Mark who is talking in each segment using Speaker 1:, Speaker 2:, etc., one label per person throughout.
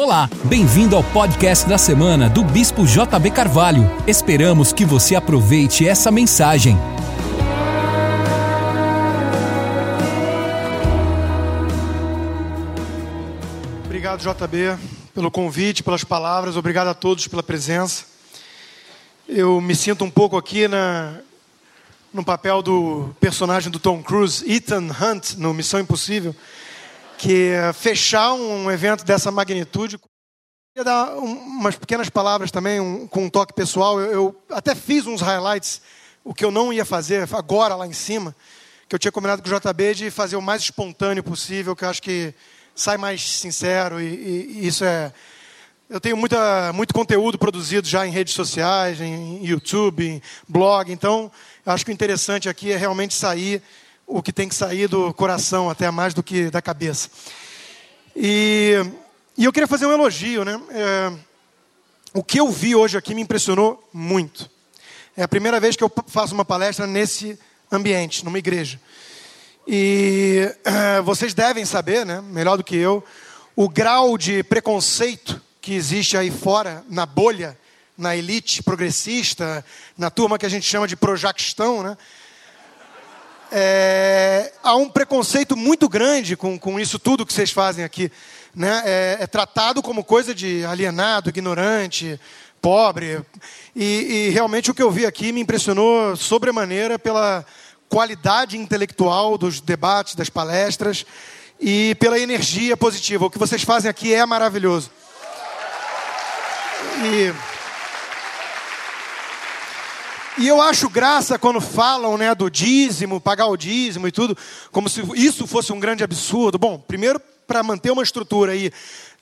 Speaker 1: Olá, bem-vindo ao podcast da semana do Bispo JB Carvalho. Esperamos que você aproveite essa mensagem.
Speaker 2: Obrigado, JB, pelo convite, pelas palavras. Obrigado a todos pela presença. Eu me sinto um pouco aqui na, no papel do personagem do Tom Cruise, Ethan Hunt, no Missão Impossível que fechar um evento dessa magnitude. Queria dar umas pequenas palavras também, um, com um toque pessoal. Eu, eu, até fiz uns highlights, o que eu não ia fazer agora lá em cima, que eu tinha combinado com o JB de fazer o mais espontâneo possível, que eu acho que sai mais sincero e, e, e isso é. Eu tenho muita, muito conteúdo produzido já em redes sociais, em YouTube, em blog, então acho que o interessante aqui é realmente sair o que tem que sair do coração, até mais do que da cabeça. E, e eu queria fazer um elogio, né? É, o que eu vi hoje aqui me impressionou muito. É a primeira vez que eu faço uma palestra nesse ambiente, numa igreja. E é, vocês devem saber, né, melhor do que eu, o grau de preconceito que existe aí fora, na bolha, na elite progressista, na turma que a gente chama de projaquistão, né? É, há um preconceito muito grande com, com isso tudo que vocês fazem aqui. Né? É, é tratado como coisa de alienado, ignorante, pobre. E, e, realmente o que eu vi aqui me impressionou sobremaneira pela qualidade intelectual dos debates, das palestras e pela energia positiva. O que vocês fazem aqui é maravilhoso. E. E eu acho graça quando falam né, do dízimo, pagar o dízimo e tudo, como se isso fosse um grande absurdo. Bom, primeiro, para manter uma estrutura aí,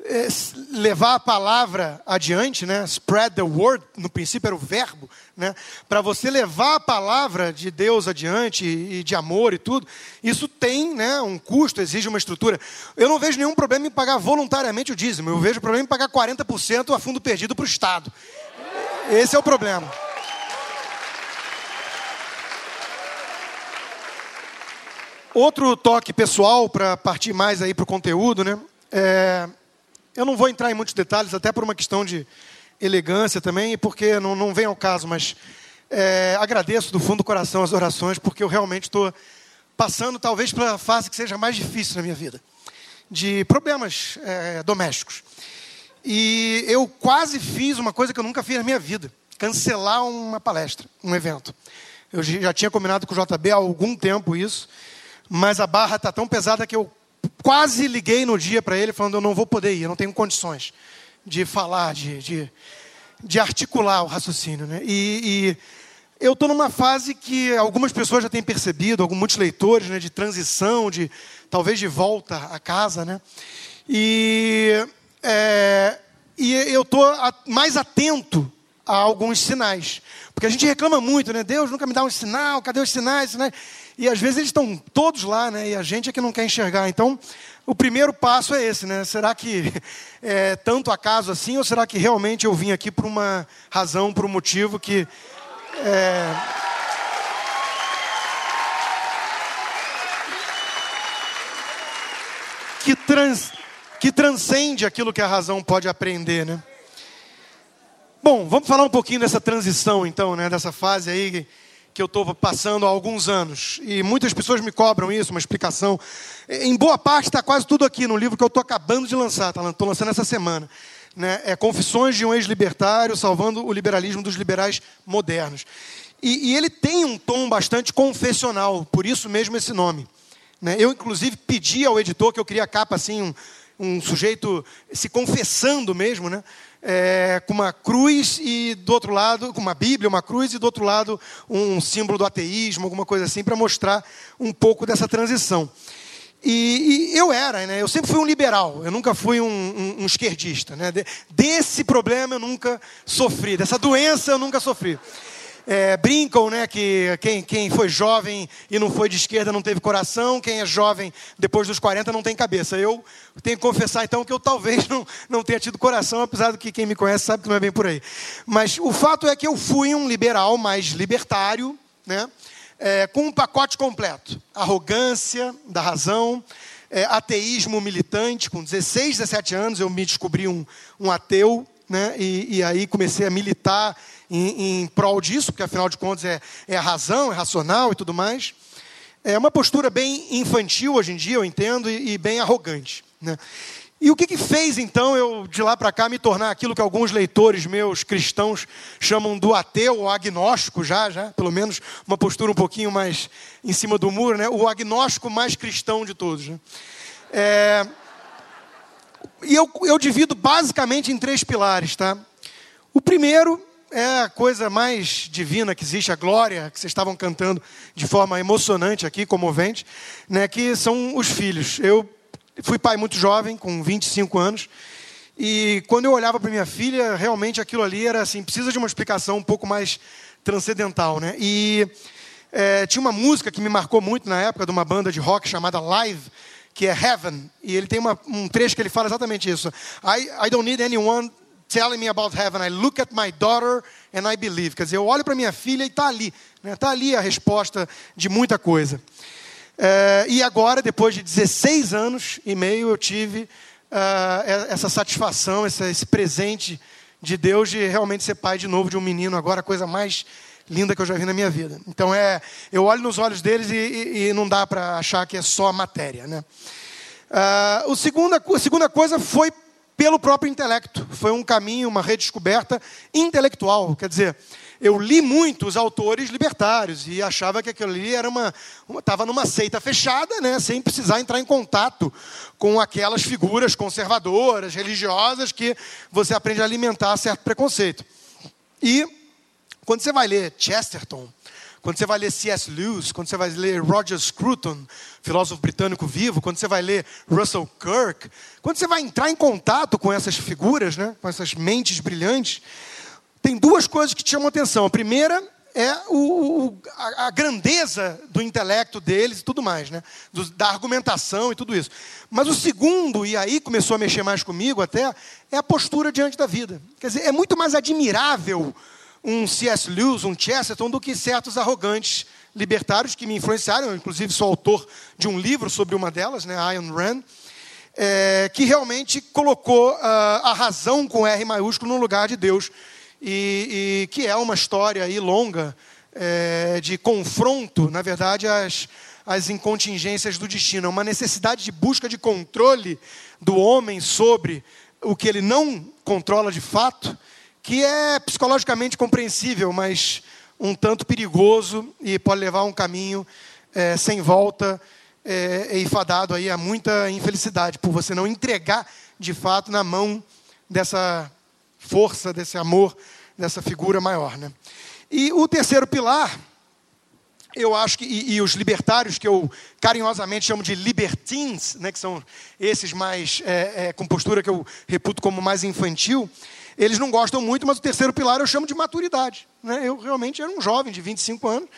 Speaker 2: é, levar a palavra adiante, né? Spread the word, no princípio era o verbo, né? Para você levar a palavra de Deus adiante e de amor e tudo, isso tem, né, um custo, exige uma estrutura. Eu não vejo nenhum problema em pagar voluntariamente o dízimo. Eu vejo problema em pagar 40% a fundo perdido para o Estado. Esse é o problema. Outro toque pessoal, para partir mais aí para o conteúdo, né? É, eu não vou entrar em muitos detalhes, até por uma questão de elegância também, e porque não, não vem ao caso, mas é, agradeço do fundo do coração as orações, porque eu realmente estou passando talvez pela fase que seja mais difícil na minha vida, de problemas é, domésticos. E eu quase fiz uma coisa que eu nunca fiz na minha vida, cancelar uma palestra, um evento. Eu já tinha combinado com o JB há algum tempo isso, mas a barra está tão pesada que eu quase liguei no dia para ele falando: eu não vou poder ir, eu não tenho condições de falar, de, de, de articular o raciocínio. Né? E, e eu estou numa fase que algumas pessoas já têm percebido, alguns muitos leitores, né, de transição, de talvez de volta a casa, né? E, é, e eu estou mais atento a alguns sinais, porque a gente reclama muito, né? Deus nunca me dá um sinal, cadê os sinais? sinais? E às vezes eles estão todos lá, né? E a gente é que não quer enxergar. Então, o primeiro passo é esse, né? Será que é tanto acaso assim, ou será que realmente eu vim aqui por uma razão, por um motivo que. É... Que, trans, que transcende aquilo que a razão pode aprender, né? Bom, vamos falar um pouquinho dessa transição, então, né? Dessa fase aí que eu estou passando há alguns anos. E muitas pessoas me cobram isso, uma explicação. Em boa parte está quase tudo aqui no livro que eu estou acabando de lançar, estou tá, lançando essa semana. Né? É Confissões de um Ex-Libertário, salvando o liberalismo dos liberais modernos. E, e, ele tem um tom bastante confessional, por isso mesmo esse nome. Né? Eu, inclusive, pedi ao editor que eu queria a capa assim, um, um sujeito se confessando mesmo, né? É, com uma cruz e do outro lado, com uma Bíblia, uma cruz e do outro lado um símbolo do ateísmo, alguma coisa assim, para mostrar um pouco dessa transição. E, e, eu era, né? Eu sempre fui um liberal, eu nunca fui um, um, um esquerdista, né? desse problema eu nunca sofri, dessa doença eu nunca sofri é, brincam né, que quem, quem foi jovem e não foi de esquerda não teve coração, quem é jovem depois dos 40 não tem cabeça. Eu tenho que confessar então que eu talvez não, não tenha tido coração, apesar de que quem me conhece sabe que não é bem por aí. Mas o fato é que eu fui um liberal mais libertário, né, é, com um pacote completo: arrogância da razão, é, ateísmo militante. Com 16, 17 anos eu me descobri um, um ateu, né? E, e, aí comecei a militar em, em prol disso, porque afinal de contas é, é a razão, é racional e tudo mais. É uma postura bem infantil hoje em dia, eu entendo, e, e bem arrogante. Né? E o que, que, fez então eu de lá para cá me tornar aquilo que alguns leitores meus cristãos chamam do ateu ou agnóstico já, já, pelo menos uma postura um pouquinho mais em cima do muro, né? O agnóstico mais cristão de todos. Né? É... E eu, eu divido basicamente em três pilares, tá? O primeiro é a coisa mais divina que existe, a glória que vocês estavam cantando de forma emocionante aqui, comovente, né? Que são os filhos. Eu Fui pai muito jovem, com 25 anos. E quando eu olhava para minha filha, realmente aquilo ali era assim, precisa de uma explicação um pouco mais transcendental, né? E é, tinha uma música que me marcou muito na época de uma banda de rock chamada Live, que é Heaven. E ele tem uma, um trecho que ele fala exatamente isso. I, I don't need anyone telling me about heaven. I look at my daughter and I believe. Quer dizer, eu olho para minha filha e está ali. Está né? Tá ali a resposta de muita coisa. É, e agora, depois de 16 anos e meio, eu tive uh, essa satisfação, esse presente de Deus de realmente ser pai de novo de um menino, agora a coisa mais linda que eu já vi na minha vida. Então é, eu olho nos olhos deles e, e, e não dá para achar que é só matéria, né? Uh, o segunda, a segunda coisa foi pelo próprio intelecto, foi um caminho, uma redescoberta intelectual, quer dizer, eu li muitos autores libertários e achava que aquilo ali era uma estava numa seita fechada, né, sem precisar entrar em contato com aquelas figuras conservadoras, religiosas que você aprende a alimentar certo preconceito. E quando você vai ler Chesterton, quando você vai ler C.S. Lewis, quando você vai ler Roger Scruton, filósofo britânico vivo, quando você vai ler Russell Kirk, quando você vai entrar em contato com essas figuras, né, com essas mentes brilhantes, tem duas coisas que te chamam a atenção. A primeira é o, o, a, a, grandeza do intelecto deles e tudo mais, né? Do, da argumentação e tudo isso. Mas o segundo, e aí começou a mexer mais comigo até, é a postura diante da vida. Quer dizer, é muito mais admirável um C.S. Lewis, um Chesterton, do que certos arrogantes libertários que me influenciaram. Eu, inclusive, sou autor de um livro sobre uma delas, né, Ayn Rand, é, que realmente colocou uh, a razão com R maiúsculo no lugar de Deus e, e que é uma história aí longa é, de confronto, na verdade, às, às incontingências do destino. É uma necessidade de busca de controle do homem sobre o que ele não controla de fato, que é psicologicamente compreensível, mas um tanto perigoso e pode levar a um caminho é, sem volta é, e fadado aí a muita infelicidade, por você não entregar de fato na mão dessa força, desse amor, dessa figura maior. Né? E o terceiro pilar, eu acho que, e, e, os libertários, que eu carinhosamente chamo de libertins, né, que são esses mais, é, é, com postura que eu reputo como mais infantil, eles não gostam muito, mas o terceiro pilar eu chamo de maturidade. Né? Eu realmente era um jovem de 25 anos,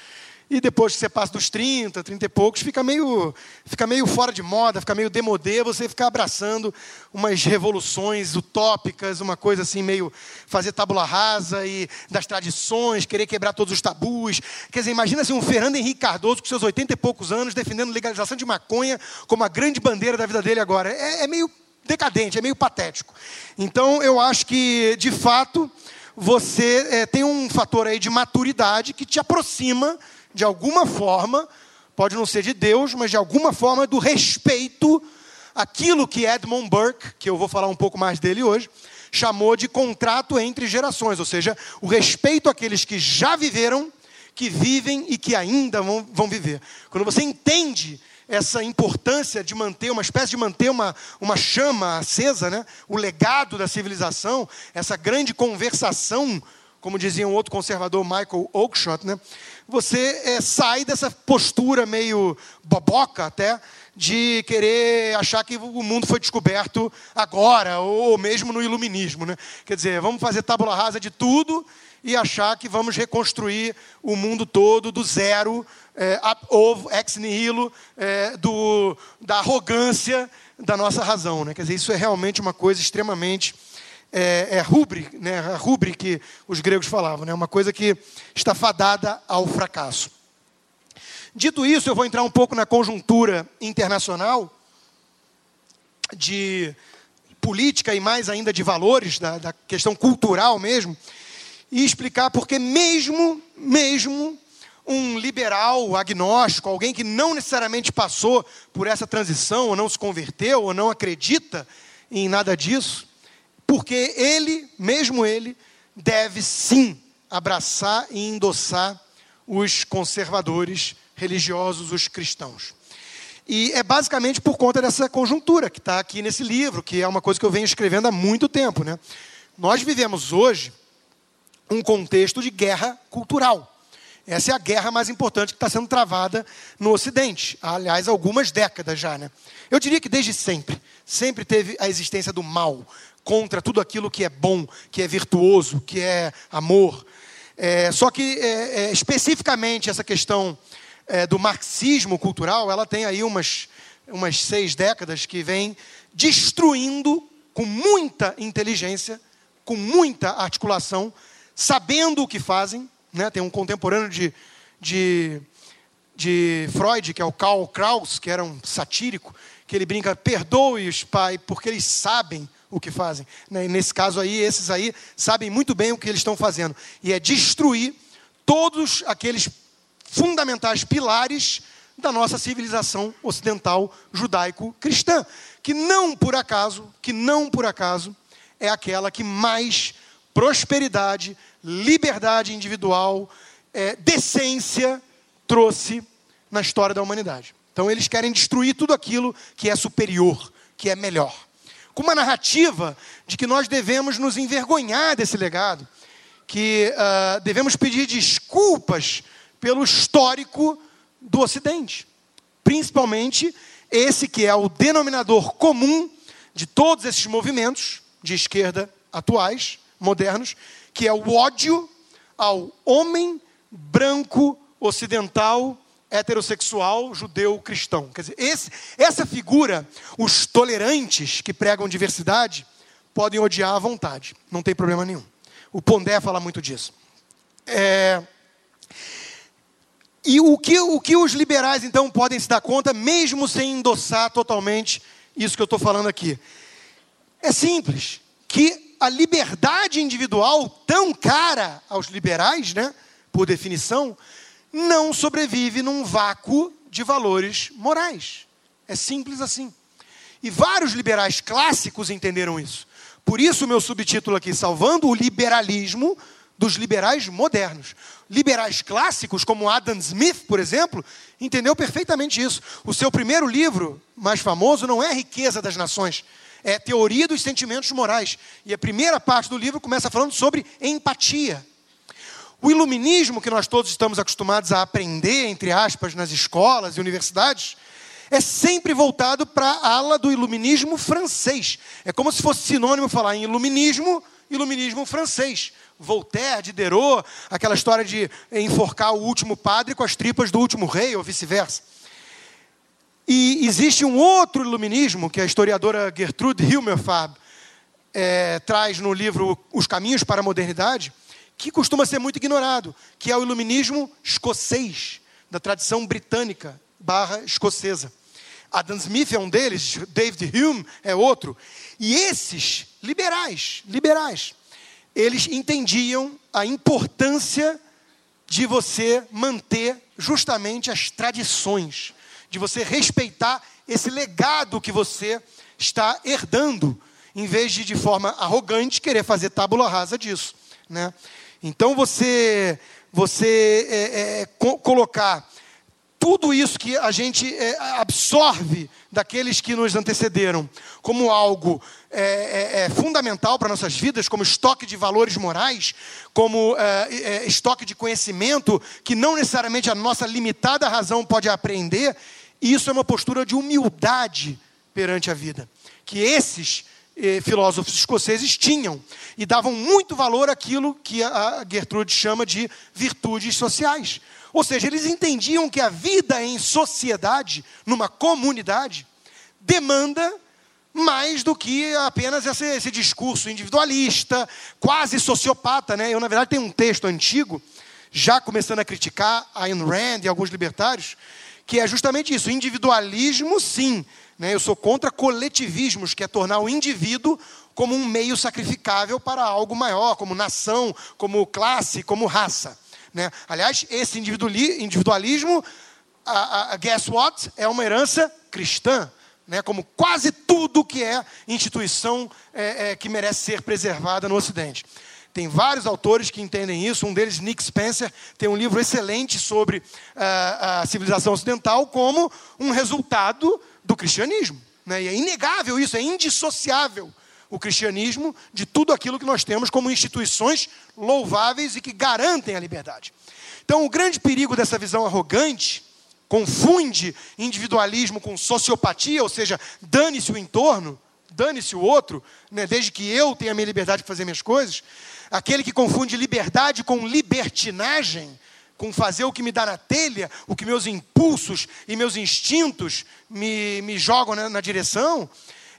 Speaker 2: e depois que você passa dos 30, 30 e poucos, fica meio, fica meio fora de moda, fica meio demodê, você fica abraçando umas revoluções utópicas, uma coisa assim, meio fazer tábula rasa e das tradições, querer quebrar todos os tabus. Quer dizer, imagina assim, um Fernando Henrique Cardoso com seus 80 e poucos anos defendendo legalização de maconha como a grande bandeira da vida dele agora. É, é meio decadente, é meio patético. Então, eu acho que, de fato, você é, tem um fator aí de maturidade que te aproxima de alguma forma, pode não ser de Deus, mas de alguma forma do respeito aquilo que Edmund Burke, que eu vou falar um pouco mais dele hoje, chamou de contrato entre gerações, ou seja, o respeito àqueles que já viveram, que vivem e que ainda vão, vão viver. Quando você entende essa importância de manter, uma espécie de manter uma, uma chama acesa, né? o legado da civilização, essa grande conversação, como dizia um outro conservador, Michael Oakeshott, né? você é, sai dessa postura meio boboca até, de querer achar que o mundo foi descoberto agora, ou mesmo no iluminismo. Né? Quer dizer, vamos fazer tábula rasa de tudo e achar que vamos reconstruir o mundo todo do zero, é, ovo, ex nihilo, é, do, da arrogância da nossa razão. Né? Quer dizer, isso é realmente uma coisa extremamente é, é né, a rubre que os gregos falavam, né, uma coisa que está fadada ao fracasso. Dito isso, eu vou entrar um pouco na conjuntura internacional de política e mais ainda de valores, da, da questão cultural mesmo, e explicar porque mesmo, mesmo um liberal agnóstico, alguém que não necessariamente passou por essa transição, ou não se converteu, ou não acredita em nada disso, porque ele, mesmo ele, deve sim abraçar e endossar os conservadores religiosos, os cristãos. E é basicamente por conta dessa conjuntura que está aqui nesse livro, que é uma coisa que eu venho escrevendo há muito tempo. Né? Nós vivemos hoje um contexto de guerra cultural. Essa é a guerra mais importante que está sendo travada no Ocidente. Há, aliás, algumas décadas já. Né? Eu diria que desde sempre. Sempre teve a existência do mal contra tudo aquilo que é bom, que é virtuoso, que é amor. É, só que, é, é, especificamente, essa questão é, do marxismo cultural, ela tem aí umas, umas seis décadas que vem destruindo com muita inteligência, com muita articulação, sabendo o que fazem. Né? Tem um contemporâneo de, de, de Freud, que é o Karl Kraus, que era um satírico, que ele brinca, perdoe-os, pai, porque eles sabem o que fazem. Né? Nesse caso aí, esses aí sabem muito bem o que eles estão fazendo. E é destruir todos aqueles fundamentais pilares da nossa civilização ocidental judaico-cristã, que não por acaso, que não por acaso é aquela que mais prosperidade, liberdade individual, é, decência trouxe na história da humanidade. Então eles querem destruir tudo aquilo que é superior, que é melhor. Com uma narrativa de que nós devemos nos envergonhar desse legado, que uh, devemos pedir desculpas pelo histórico do Ocidente. Principalmente esse que é o denominador comum de todos esses movimentos de esquerda atuais, modernos, que é o ódio ao homem branco ocidental heterossexual judeu cristão. Quer dizer, esse, essa figura, os tolerantes que pregam diversidade podem odiar à vontade, não tem problema nenhum. O Pondé fala muito disso. É, e o que, o que os liberais, então, podem se dar conta, mesmo sem endossar totalmente isso que eu estou falando aqui? É simples, que a liberdade individual, tão cara aos liberais, né, por definição, não sobrevive num vácuo de valores morais. É simples assim. E vários liberais clássicos entenderam isso. Por isso, o meu subtítulo aqui, Salvando o Liberalismo dos Liberais Modernos liberais clássicos, como Adam Smith, por exemplo, entendeu perfeitamente isso. O seu primeiro livro, mais famoso, não é Riqueza das Nações, é Teoria dos Sentimentos Morais. E a primeira parte do livro começa falando sobre empatia. O iluminismo que nós todos estamos acostumados a aprender, entre aspas, nas escolas e universidades, é sempre voltado para a ala do iluminismo francês. É como se fosse sinônimo falar em iluminismo, iluminismo francês. Voltaire, Diderot, aquela história de enforcar o último padre com as tripas do último rei, ou vice-versa. E existe um outro iluminismo que a historiadora Gertrude Himmelfarb é, traz no livro Os Caminhos para a Modernidade, que costuma ser muito ignorado, que é o iluminismo escocês, da tradição britânica barra escocesa. Adam Smith é um deles, David Hume é outro. E esses liberais, liberais, eles entendiam a importância de você manter justamente as tradições, de você respeitar esse legado que você está herdando, em vez de de forma arrogante querer fazer tábula rasa disso, né? Então você você é, é, co colocar tudo isso que a gente é, absorve daqueles que nos antecederam como algo é, é, é fundamental para nossas vidas, como estoque de valores morais, como é, é, estoque de conhecimento que não necessariamente a nossa limitada razão pode aprender, isso é uma postura de humildade perante a vida. Que esses eh, filósofos escoceses tinham e davam muito valor àquilo que a Gertrude chama de virtudes sociais. Ou seja, eles entendiam que a vida em sociedade, numa comunidade, demanda mais do que apenas esse, esse, discurso individualista, quase sociopata. Né? Eu, na verdade, tenho um texto antigo, já começando a criticar a Ayn Rand e alguns libertários, que é justamente isso: individualismo, sim. Né? Eu sou contra coletivismos, que é tornar o indivíduo como um meio sacrificável para algo maior, como nação, como classe, como raça. Né? Aliás, esse individualismo, a, a, guess what? É uma herança cristã. Né, como quase tudo que é instituição é, é, que merece ser preservada no Ocidente. Tem vários autores que entendem isso. Um deles, Nick Spencer, tem um livro excelente sobre uh, a civilização ocidental como um resultado do cristianismo. Né? E é inegável isso, é indissociável o cristianismo de tudo aquilo que nós temos como instituições louváveis e que garantem a liberdade. Então, o grande perigo dessa visão arrogante confunde individualismo com sociopatia, ou seja, dane-se o entorno, dane-se o outro, né, desde que eu tenha a minha liberdade de fazer minhas coisas. Aquele que confunde liberdade com libertinagem, com fazer o que me dá na telha, o que meus impulsos e meus instintos me, me jogam na, na direção.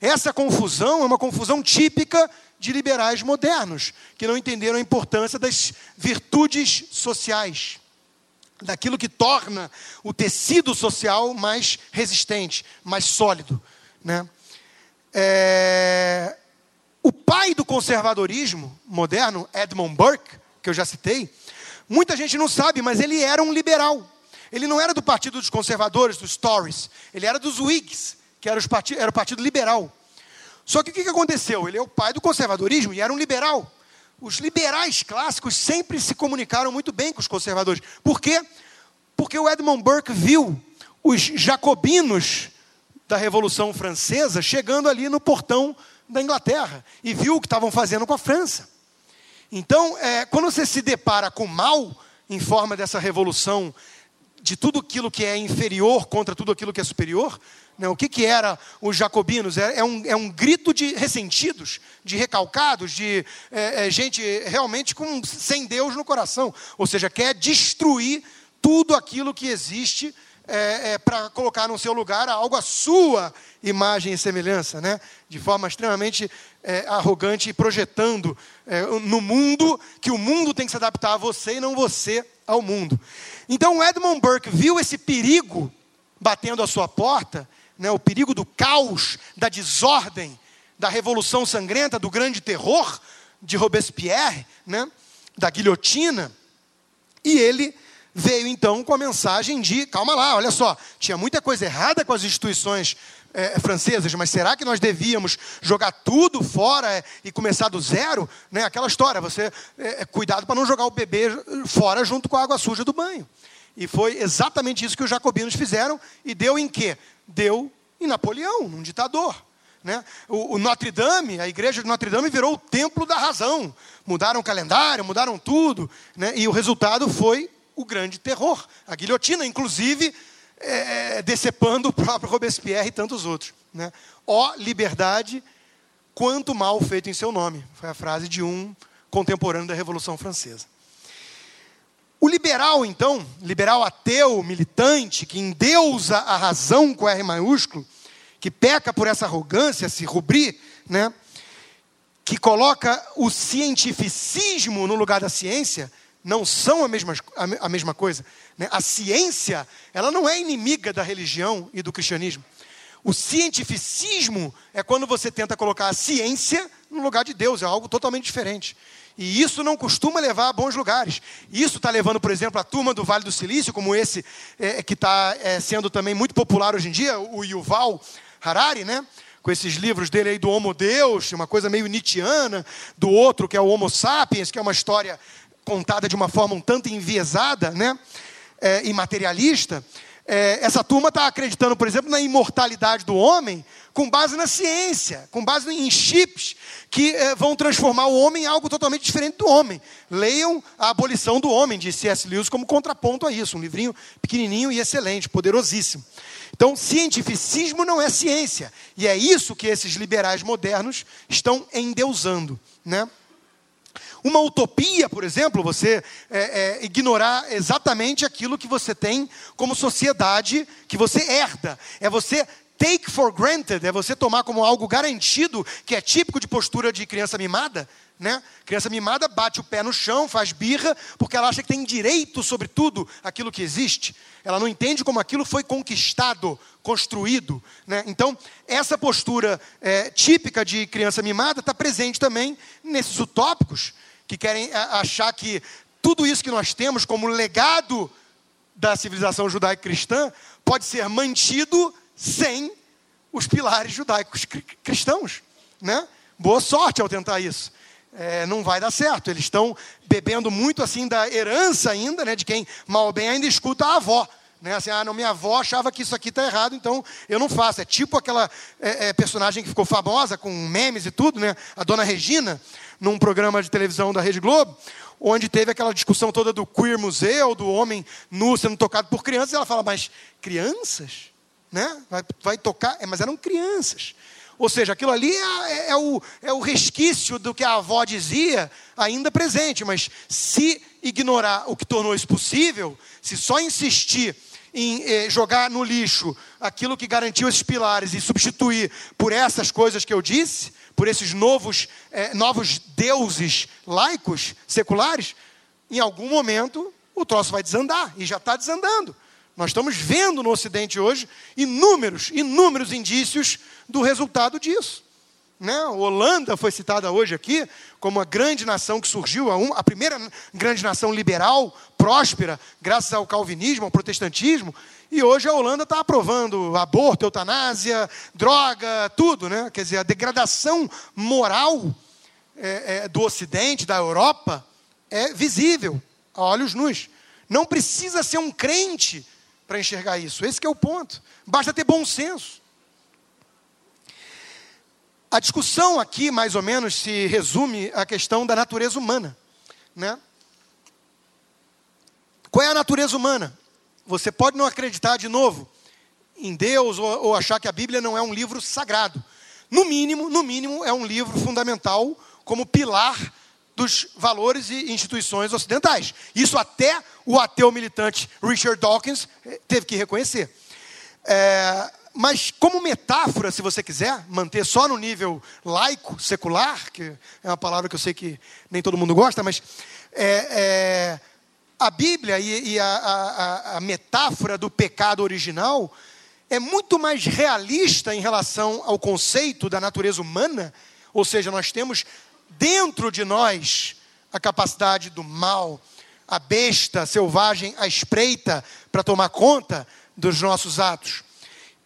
Speaker 2: Essa confusão é uma confusão típica de liberais modernos, que não entenderam a importância das virtudes sociais, daquilo que torna o tecido social mais resistente, mais sólido. Né? É... O pai do conservadorismo moderno, Edmund Burke, que eu já citei, muita gente não sabe, mas ele era um liberal. Ele não era do partido dos conservadores, dos Tories, ele era dos Whigs, que era, era o partido liberal. Só que o que aconteceu? Ele é o pai do conservadorismo e era um liberal. Os liberais clássicos sempre se comunicaram muito bem com os conservadores. Por quê? Porque o Edmund Burke viu os jacobinos da Revolução Francesa chegando ali no portão da Inglaterra e viu o que estavam fazendo com a França. Então, é, quando você se depara com mal em forma dessa revolução de tudo aquilo que é inferior contra tudo aquilo que é superior, né, o que, que era os jacobinos? É, é, um, é um grito de ressentidos, de recalcados, de é, é, gente realmente com, sem Deus no coração. Ou seja, quer destruir tudo aquilo que existe é, é, para colocar no seu lugar algo à sua imagem e semelhança, né? de forma extremamente é, arrogante e projetando é, no mundo que o mundo tem que se adaptar a você e não você ao mundo. Então Edmund Burke viu esse perigo batendo à sua porta, né, o perigo do caos, da desordem, da revolução sangrenta, do grande terror de Robespierre, né, da guilhotina, e ele veio então com a mensagem de: calma lá, olha só, tinha muita coisa errada com as instituições é, francesas, mas será que nós devíamos jogar tudo fora é, e começar do zero? Né? Aquela história, você é, é cuidado para não jogar o bebê fora junto com a água suja do banho. E foi exatamente isso que os jacobinos fizeram, e deu em quê? Deu em Napoleão, num ditador. Né? O, o Notre Dame, a igreja de Notre Dame virou o templo da razão. Mudaram o calendário, mudaram tudo, né? e o resultado foi o grande terror. A guilhotina, inclusive, é, decepando o próprio Robespierre e tantos outros. Né? Ó liberdade, quanto mal feito em seu nome. Foi a frase de um contemporâneo da Revolução Francesa. O liberal, então, liberal ateu, militante, que endeusa a razão com R maiúsculo, que peca por essa arrogância, esse rubri, né? que coloca o cientificismo no lugar da ciência, não são a mesma, a, mesma coisa. Né? A ciência, ela não é inimiga da religião e do cristianismo. O cientificismo é quando você tenta colocar a ciência no lugar de Deus, é algo totalmente diferente. E isso não costuma levar a bons lugares. Isso está levando, por exemplo, a turma do Vale do Silício, como esse é, que está é, sendo também muito popular hoje em dia, o Yuval Harari, né? com esses livros dele aí do Homo Deus, uma coisa meio Nietzscheana, do outro que é o Homo Sapiens, que é uma história contada de uma forma um tanto enviesada, né? É, e materialista. É, essa turma está acreditando, por exemplo, na imortalidade do homem com base na ciência, com base em chips que é, vão transformar o homem em algo totalmente diferente do homem. Leiam A Abolição do Homem, de C.S. Lewis, como contraponto a isso. Um livrinho pequenininho e excelente, poderosíssimo. Então, cientificismo não é ciência. E é isso que esses liberais modernos estão endeusando. Né? Uma utopia, por exemplo, você é, é, ignorar exatamente aquilo que você tem como sociedade, que você herda. É você take for granted é você tomar como algo garantido, que é típico de postura de criança mimada. Né? Criança mimada bate o pé no chão, faz birra, porque ela acha que tem direito sobre tudo aquilo que existe. Ela não entende como aquilo foi conquistado, construído. Né? Então, essa postura é, típica de criança mimada está presente também nesses utópicos, que querem achar que tudo isso que nós temos como legado da civilização judaica cristã pode ser mantido sem os pilares judaicos cristãos. Né? Boa sorte ao tentar isso é, não vai dar certo. Eles estão bebendo muito assim da herança ainda, né, de quem mal bem ainda escuta a avó. Né, assim, ah, não, minha avó achava que isso aqui está errado, então eu não faço. É tipo aquela é, é, personagem que ficou famosa com memes e tudo, né, a dona Regina, num programa de televisão da Rede Globo, onde teve aquela discussão toda do queer museu, do homem nu sendo tocado por crianças, e ela fala, mas crianças? Né? Vai, vai tocar? É, mas eram crianças. Ou seja, aquilo ali é, é, o, é o resquício do que a avó dizia, ainda presente. Mas se ignorar o que tornou isso possível, se só insistir em eh, jogar no lixo aquilo que garantiu esses pilares e substituir por essas coisas que eu disse, por esses novos, eh, novos deuses laicos, seculares, em algum momento o troço vai desandar, e já está desandando. Nós estamos vendo no Ocidente hoje inúmeros, inúmeros indícios do resultado disso. Né? A Holanda foi citada hoje aqui como a grande nação que surgiu, a, primeira grande nação liberal, próspera, graças ao calvinismo, ao protestantismo. E hoje a Holanda está aprovando aborto, eutanásia, droga, tudo. Né? Quer dizer, a degradação moral é, é, do Ocidente, da Europa, é visível a olhos nus. Não precisa ser um crente para enxergar isso. Esse é o ponto. Basta ter bom senso. A discussão aqui, mais ou menos, se resume à questão da natureza humana. Né? Qual é a natureza humana? Você pode não acreditar de novo em Deus ou, ou achar que a Bíblia não é um livro sagrado. No mínimo, no mínimo, é um livro fundamental como pilar dos valores e instituições ocidentais. Isso até o ateu militante Richard Dawkins eh, teve que reconhecer. É, mas como metáfora, se você quiser, manter só no nível laico, secular, que é uma palavra que eu sei que nem todo mundo gosta, mas é, é, a Bíblia e, e a, a, a metáfora do pecado original é muito mais realista em relação ao conceito da natureza humana, ou seja, nós temos dentro de nós a capacidade do mal, a besta selvagem, a espreita para tomar conta dos nossos atos.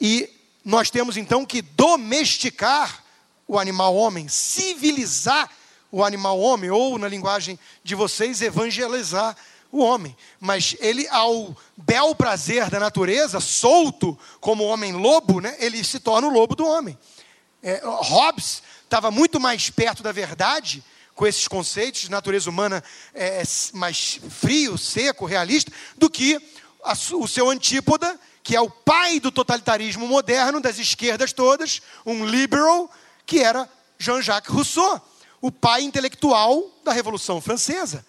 Speaker 2: E nós temos então que domesticar o animal homem, civilizar o animal homem, ou na linguagem de vocês, evangelizar o homem. Mas ele, ao bel prazer da natureza, solto como homem lobo, né, ele se torna o lobo do homem. É, Hobbes estava muito mais perto da verdade com esses conceitos de natureza humana é, mais frio, seco, realista, do que a, o seu antípoda, que é o pai do totalitarismo moderno, das esquerdas todas, um liberal, que era Jean-Jacques Rousseau, o pai intelectual da Revolução Francesa.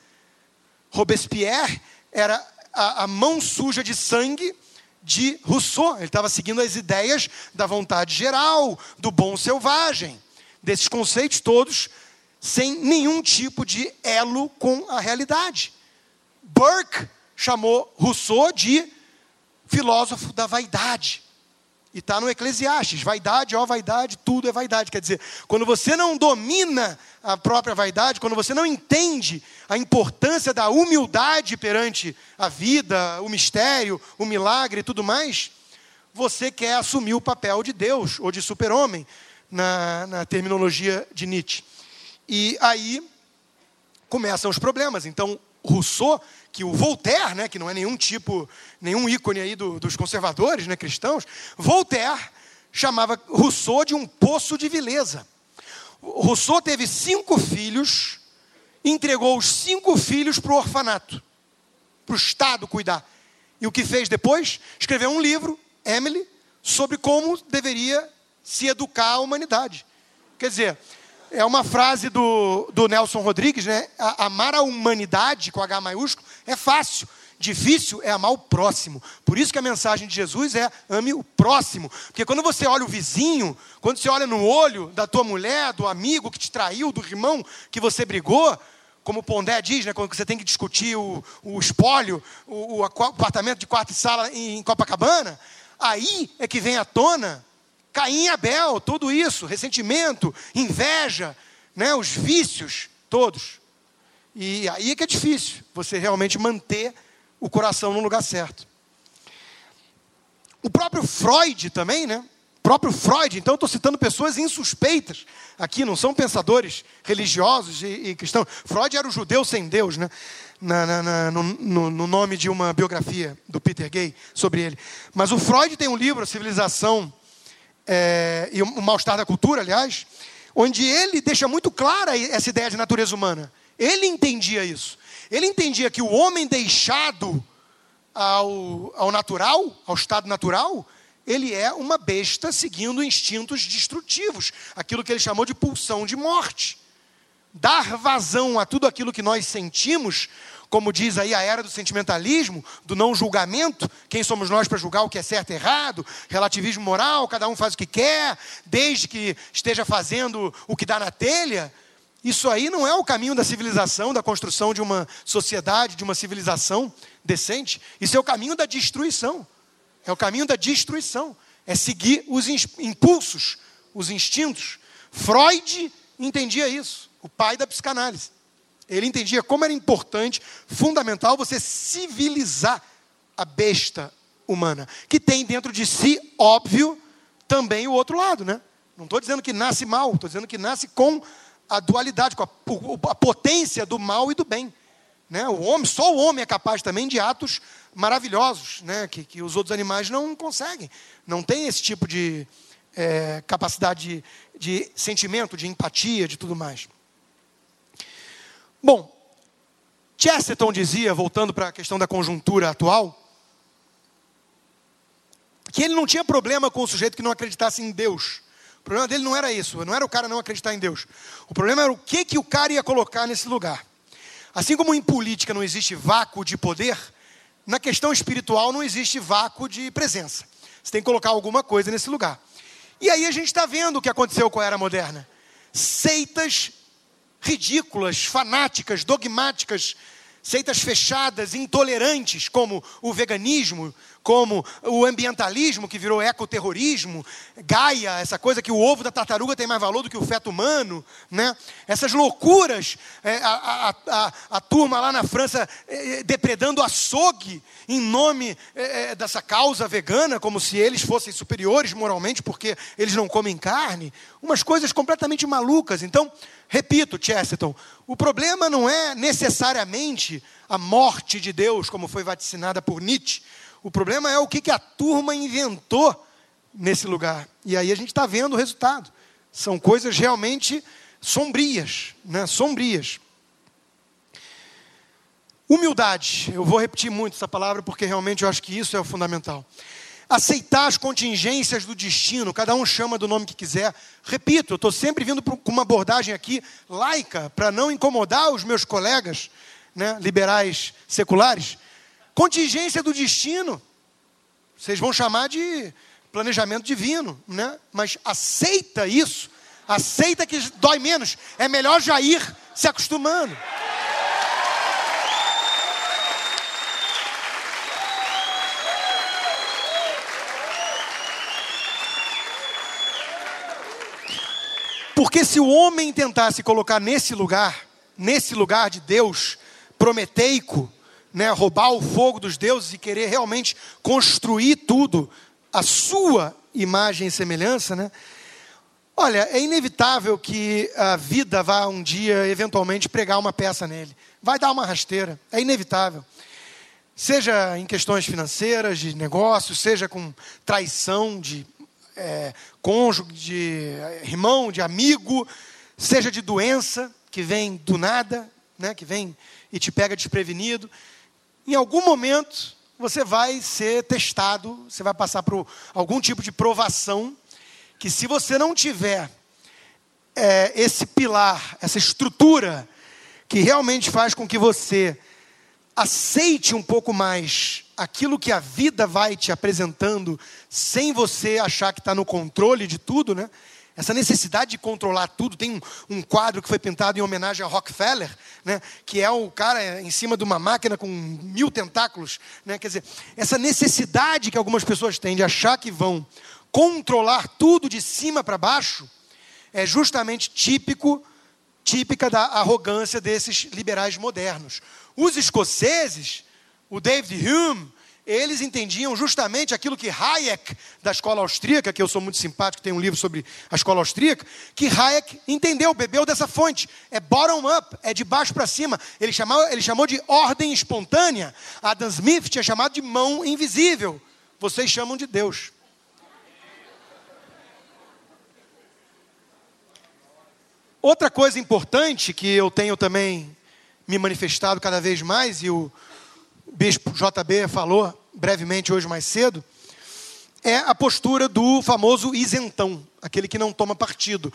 Speaker 2: Robespierre era a, a mão suja de sangue de Rousseau. Ele estava seguindo as ideias da vontade geral, do bom selvagem desses conceitos todos sem nenhum tipo de elo com a realidade. Burke chamou Rousseau de filósofo da vaidade. E está no Eclesiastes: vaidade, ó vaidade, tudo é vaidade. Quer dizer, quando você não domina a própria vaidade, quando você não entende a importância da humildade perante a vida, o mistério, o milagre e tudo mais, você quer assumir o papel de Deus ou de super-homem na, na terminologia de Nietzsche. E aí começam os problemas. Então, Rousseau, que o Voltaire, né, que não é nenhum tipo, nenhum ícone aí do, dos conservadores né, cristãos, Voltaire chamava Rousseau de um poço de vileza. Rousseau teve cinco filhos, entregou os cinco filhos para o orfanato, para o Estado cuidar. E o que fez depois? Escreveu um livro, Emily, sobre como deveria se educar a humanidade. Quer dizer, é uma frase do, do Nelson Rodrigues, né? amar a humanidade com H maiúsculo é fácil. de vício é amar o próximo. Por isso que a mensagem de Jesus é ame o próximo. Porque quando você olha o vizinho, quando você olha no olho da tua mulher, do amigo que te traiu, do irmão que você brigou, como o Pondé diz, né, quando você tem que discutir o, o espólio, o, o apartamento de quarto e sala em Copacabana, aí é que vem à tona Caim e Abel, tudo isso, ressentimento, inveja, né, os vícios todos. E aí é que é difícil você realmente manter o coração no lugar certo. O próprio Freud também, né? O próprio Freud, então estou citando pessoas insuspeitas aqui, não são pensadores religiosos e, e cristãos. Freud era o judeu sem Deus, né? Na, na, na, no, no, no, nome de uma biografia do Peter Gay sobre ele. Mas o Freud tem um livro, A Civilização é, e o Mal-Estar da Cultura, aliás, onde ele deixa muito clara essa ideia de natureza humana. Ele entendia isso. Ele entendia que o homem deixado ao, ao natural, ao estado natural, ele é uma besta seguindo instintos destrutivos, aquilo que ele chamou de pulsão de morte. Dar vazão a tudo aquilo que nós sentimos, como diz aí a era do sentimentalismo, do não julgamento, quem somos nós para julgar o que é certo e errado, relativismo moral, cada um faz o que quer, desde que esteja fazendo o que dá na telha. Isso aí não é o caminho da civilização, da construção de uma sociedade, de uma civilização decente. Isso é o caminho da destruição. É o caminho da destruição. É seguir os impulsos, os instintos. Freud entendia isso, o pai da psicanálise. Ele entendia como era importante, fundamental, você civilizar a besta humana, que tem dentro de si, óbvio, também o outro lado, né? Não estou dizendo que nasce mal, estou dizendo que nasce com a dualidade, com a, a potência do mal e do bem. Né? O homem, só o homem é capaz também de atos maravilhosos, né? que, que os outros animais não conseguem. Não tem esse tipo de é, capacidade de, de sentimento, de empatia, de tudo mais. Bom, Chesterton dizia, voltando para a questão da conjuntura atual, que ele não tinha problema com o sujeito que não acreditasse em Deus. O problema dele não era isso, não era o cara não acreditar em Deus. O problema era o que, que o cara ia colocar nesse lugar. Assim como em política não existe vácuo de poder, na questão espiritual não existe vácuo de presença. Você tem que colocar alguma coisa nesse lugar. E aí a gente está vendo o que aconteceu com a era moderna. Seitas ridículas, fanáticas, dogmáticas, seitas fechadas, intolerantes, como o veganismo, como o ambientalismo, que virou ecoterrorismo, Gaia, essa coisa que o ovo da tartaruga tem mais valor do que o feto humano, né? essas loucuras, é, a, a, a, a, turma lá na França é, depredando açougue em nome é, é, dessa causa vegana, como se eles fossem superiores moralmente porque eles não comem carne, umas coisas completamente malucas. Então, repito, Chesterton, o problema não é necessariamente a morte de Deus, como foi vaticinada por Nietzsche. O problema é o que, que a turma inventou nesse lugar. E aí a gente está vendo o resultado. São coisas realmente sombrias, né? sombrias. Humildade, eu vou repetir muito essa palavra porque realmente eu acho que isso é o fundamental. Aceitar as contingências do destino, cada um chama do nome que quiser. Repito, eu estou sempre vindo com uma abordagem aqui laica, para não incomodar os meus colegas né, liberais seculares. Contingência do destino, vocês vão chamar de planejamento divino, né? mas aceita isso, aceita que dói menos, é melhor já ir se acostumando. Porque se o homem tentasse colocar nesse lugar, nesse lugar de Deus prometeico, né, roubar o fogo dos deuses e querer realmente construir tudo a sua imagem e semelhança, né? Olha, é inevitável que a vida vá um dia, eventualmente, pregar uma peça nele. Vai dar uma rasteira, é inevitável. Seja em questões financeiras, de negócios, seja com traição de é, cônjuge, de irmão, de amigo, seja de doença que vem do nada, né, que vem e te pega desprevenido. Em algum momento você vai ser testado, você vai passar por algum tipo de provação, que se você não tiver é, esse pilar, essa estrutura, que realmente faz com que você aceite um pouco mais aquilo que a vida vai te apresentando, sem você achar que está no controle de tudo, né? Essa necessidade de controlar tudo. Tem um, um, quadro que foi pintado em homenagem a Rockefeller, né, que é o cara em cima de uma máquina com mil tentáculos. Né, quer dizer, essa necessidade que algumas pessoas têm de achar que vão controlar tudo de cima para baixo, é justamente típico, típica da arrogância desses liberais modernos. Os escoceses, o David Hume, eles entendiam justamente aquilo que Hayek, da escola austríaca, que eu sou muito simpático, tem um livro sobre a escola austríaca, que Hayek entendeu, bebeu dessa fonte. É bottom-up, é de baixo para cima. Ele chamou, ele chamou de ordem espontânea. Adam Smith tinha chamado de mão invisível. Vocês chamam de Deus. Outra coisa importante que eu tenho também me manifestado cada vez mais, e o bispo JB falou brevemente hoje mais cedo, é a postura do famoso isentão, aquele que não toma partido.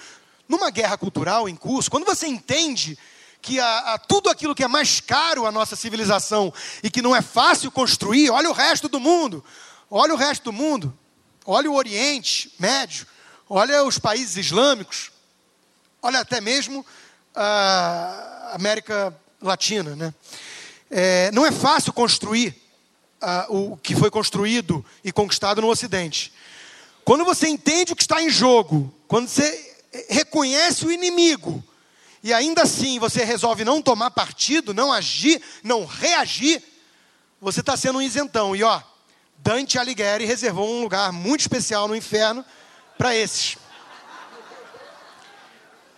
Speaker 2: Numa guerra cultural em curso, quando você entende que a, a, tudo aquilo que é mais caro à nossa civilização e que não é fácil construir, olha o resto do mundo, olha o resto do mundo, olha o Oriente Médio, olha os países islâmicos, olha até mesmo a América Latina, né? É, não é fácil construir uh, o que foi construído e conquistado no Ocidente. Quando você entende o que está em jogo, quando você reconhece o inimigo, e ainda assim você resolve não tomar partido, não agir, não reagir, você está sendo um isentão. E ó, Dante Alighieri reservou um lugar muito especial no inferno para esses.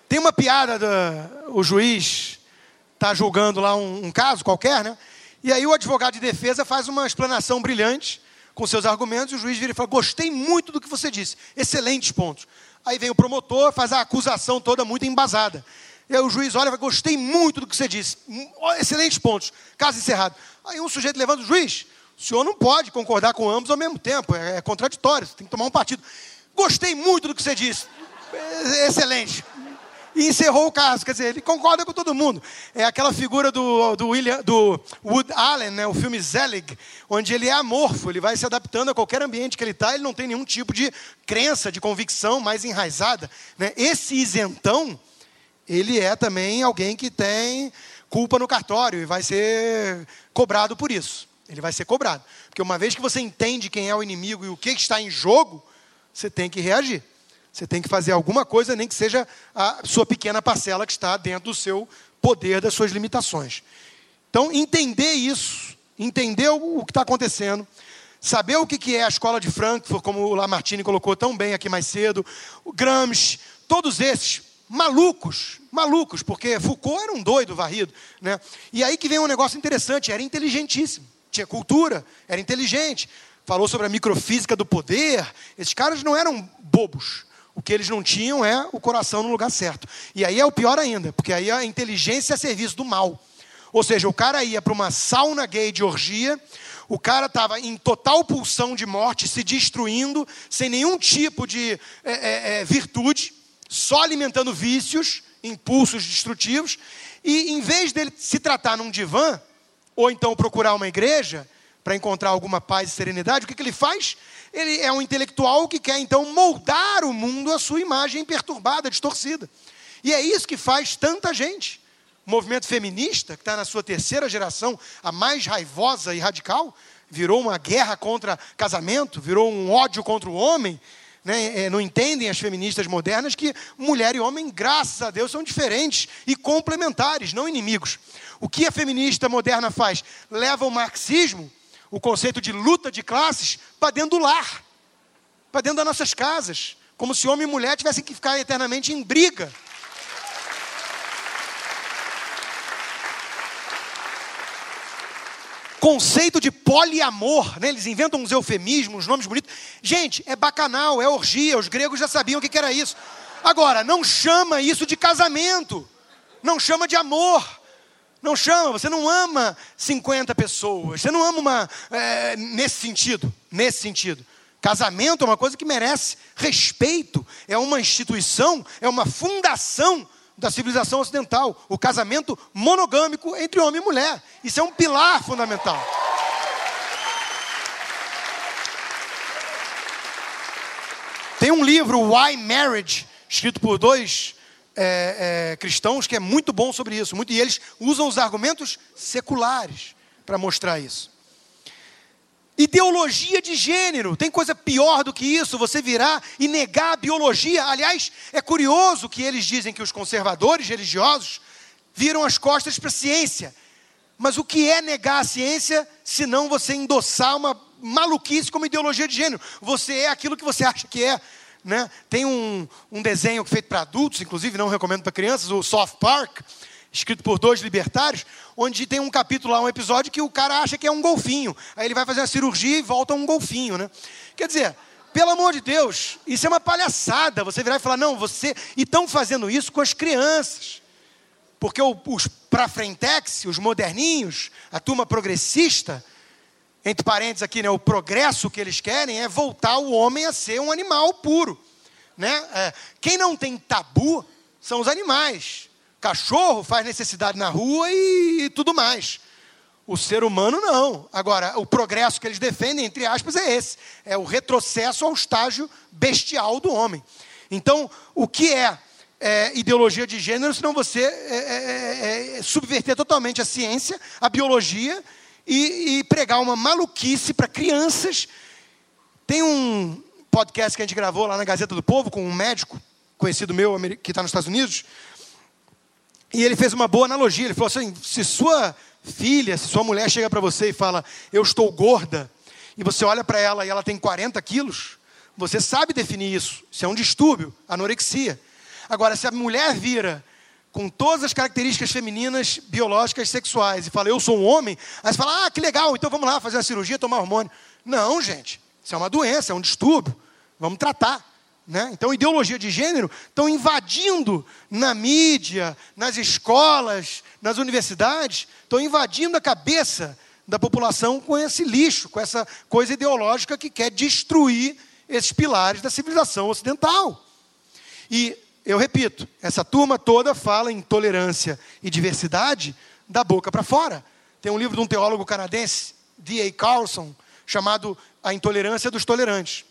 Speaker 2: Tem uma piada do o juiz está julgando lá um, um caso qualquer, né? E aí o advogado de defesa faz uma explanação brilhante com seus argumentos e o juiz vira e fala: Gostei muito do que você disse, excelentes pontos. Aí vem o promotor, faz a acusação toda muito embasada. E aí o juiz olha e fala: Gostei muito do que você disse, excelentes pontos, caso encerrado. Aí um sujeito levanta o juiz: O senhor não pode concordar com ambos ao mesmo tempo, é, é contraditório, você tem que tomar um partido. Gostei muito do que você disse, excelente e encerrou o caso. Quer dizer, ele concorda com todo mundo. É aquela figura do, do, William, do Wood Allen, né, o filme Zelig, onde ele é amorfo, ele vai se adaptando a qualquer ambiente que ele está, ele não tem nenhum tipo de crença, de convicção mais enraizada. Né? Esse isentão, ele é também alguém que tem culpa no cartório e vai ser cobrado por isso. Ele vai ser cobrado. Porque uma vez que você entende quem é o inimigo e o que está em jogo, você tem que reagir. Você tem que fazer alguma coisa, nem que seja a sua pequena parcela que está dentro do seu poder, das suas limitações. Então, entender isso, entender o que está acontecendo, saber o que é a escola de Frankfurt, como o Lamartine colocou tão bem aqui mais cedo, o Gramsci, todos esses malucos, malucos, porque Foucault era um doido varrido, né? E aí que vem um negócio interessante, era inteligentíssimo, tinha cultura, era inteligente, falou sobre a microfísica do poder. Esses caras não eram bobos. O que eles não tinham é o coração no lugar certo. E aí é o pior ainda, porque aí a inteligência é serviço do mal. Ou seja, o cara ia para uma sauna gay de orgia, o cara estava em total pulsão de morte, se destruindo, sem nenhum tipo de é, é, é, virtude, só alimentando vícios, impulsos destrutivos, e em vez dele se tratar num divã, ou então procurar uma igreja para encontrar alguma paz e serenidade, o que, que ele faz? Ele é um intelectual que quer então moldar o mundo à sua imagem perturbada, distorcida. E é isso que faz tanta gente. O movimento feminista, que está na sua terceira geração, a mais raivosa e radical, virou uma guerra contra casamento, virou um ódio contra o homem. Né? É, não entendem as feministas modernas que mulher e homem, graças a Deus, são diferentes e complementares, não inimigos. O que a feminista moderna faz? Leva o marxismo o conceito de luta de classes para dentro do lar, para dentro das nossas casas, como se homem e mulher tivessem que ficar eternamente em briga. Conceito de poliamor, né? eles inventam uns eufemismos, uns nomes bonitos. Gente, é bacanal, é orgia, os gregos já sabiam o que era isso. Agora, não chama isso de casamento, não chama de amor. Não chama, você não ama 50 pessoas, você não ama uma. É, nesse sentido, nesse sentido. Casamento é uma coisa que merece respeito, é uma instituição, é uma fundação da civilização ocidental, o casamento monogâmico entre homem e mulher. Isso é um pilar fundamental. Tem um livro, Why Marriage, escrito por dois é, é, cristãos, que é muito bom sobre isso. Muito, e eles usam os argumentos seculares para mostrar isso. Ideologia de gênero, tem coisa pior do que isso, você virar e negar a biologia. Aliás, é curioso que eles dizem que os conservadores religiosos viram as costas para a ciência. Mas o que é negar a ciência se não você endossar uma maluquice como ideologia de gênero? Você é aquilo que você acha que é. Né? Tem um, um desenho feito para adultos, inclusive não recomendo para crianças, o Soft Park, escrito por dois libertários, onde tem um capítulo lá, um episódio que o cara acha que é um golfinho. Aí ele vai fazer a cirurgia e volta um golfinho, né? Quer dizer, pelo amor de Deus, isso é uma palhaçada. Você virar e falar, não, você. E estão fazendo isso com as crianças. Porque os pra frentex, os moderninhos, a turma progressista, entre parênteses aqui, né, o progresso que eles querem é voltar o homem a ser um animal puro. Né? É, quem não tem tabu são os animais. Cachorro faz necessidade na rua e, e tudo mais. O ser humano não. Agora, o progresso que eles defendem, entre aspas, é esse: é o retrocesso ao estágio bestial do homem. Então, o que é, é ideologia de gênero, senão você é, é, é, é subverter totalmente a ciência, a biologia e, e pregar uma maluquice para crianças? Tem um podcast que a gente gravou lá na Gazeta do Povo com um médico conhecido meu que está nos Estados Unidos e ele fez uma boa analogia. Ele falou assim: se sua filha, se sua mulher chega para você e fala, eu estou gorda, e você olha para ela e ela tem 40 quilos, você sabe definir isso. Isso é um distúrbio, anorexia. Agora, se a mulher vira com todas as características femininas, biológicas, sexuais, e fala, eu sou um homem, aí você fala, ah, que legal, então vamos lá fazer uma cirurgia, tomar hormônio. Não, gente, isso é uma doença, é um distúrbio. Vamos tratar. Né? Então, ideologia de gênero estão invadindo na mídia, nas escolas, nas universidades, estão invadindo a cabeça da população com esse lixo, com essa coisa ideológica que quer destruir esses pilares da civilização ocidental. E eu repito, essa turma toda fala em tolerância e diversidade da boca para fora. Tem um livro de um teólogo canadense, D.A. Carlson, chamado A Intolerância dos Tolerantes.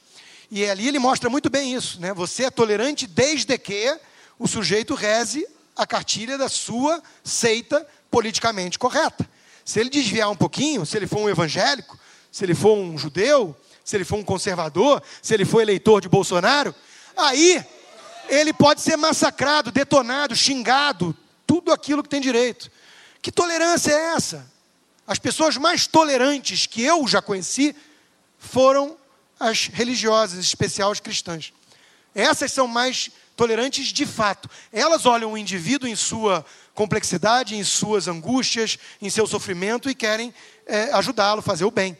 Speaker 2: E ali ele mostra muito bem isso. Né? Você é tolerante desde que o sujeito reze a cartilha da sua seita politicamente correta. Se ele desviar um pouquinho, se ele for um evangélico, se ele for um judeu, se ele for um conservador, se ele for eleitor de Bolsonaro, aí ele pode ser massacrado, detonado, xingado, tudo aquilo que tem direito. Que tolerância é essa? As pessoas mais tolerantes que eu já conheci foram as religiosas, em especial as cristãs. Essas são mais tolerantes de fato. Elas olham o indivíduo em sua complexidade, em suas angústias, em seu sofrimento e querem é, ajudá-lo, fazer o bem.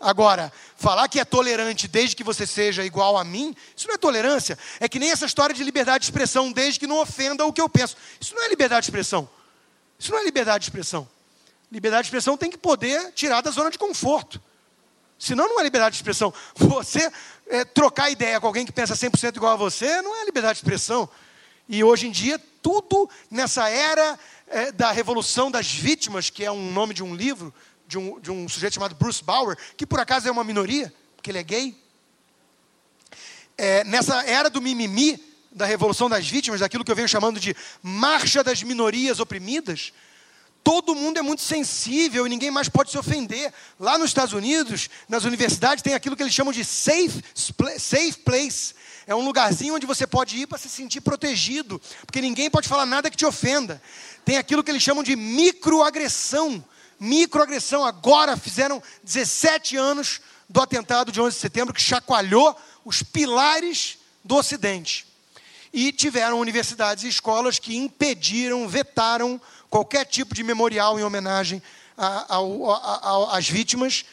Speaker 2: Agora, falar que é tolerante desde que você seja igual a mim, isso não é tolerância. É que nem essa história de liberdade de expressão, desde que não ofenda o que eu penso. Isso não é liberdade de expressão. Isso não é liberdade de expressão. Liberdade de expressão tem que poder tirar da zona de conforto. Senão não é liberdade de expressão. Você é, trocar ideia com alguém que pensa 100% igual a você não é liberdade de expressão. E hoje em dia, tudo nessa era é, da revolução das vítimas, que é um nome de um livro, de um, de um sujeito chamado Bruce Bauer, que por acaso é uma minoria, porque ele é gay. É, nessa era do mimimi, da revolução das vítimas, daquilo que eu venho chamando de marcha das minorias oprimidas, todo mundo é muito sensível e ninguém mais pode se ofender. Lá nos Estados Unidos, nas universidades, tem aquilo que eles chamam de safe, safe place. É um lugarzinho onde você pode ir para se sentir protegido, porque ninguém pode falar nada que te ofenda. Tem aquilo que eles chamam de microagressão. Microagressão. Agora fizeram 17 anos do atentado de 11 de setembro que chacoalhou os pilares do Ocidente. E tiveram universidades e escolas que impediram, vetaram qualquer tipo de memorial em homenagem às vítimas,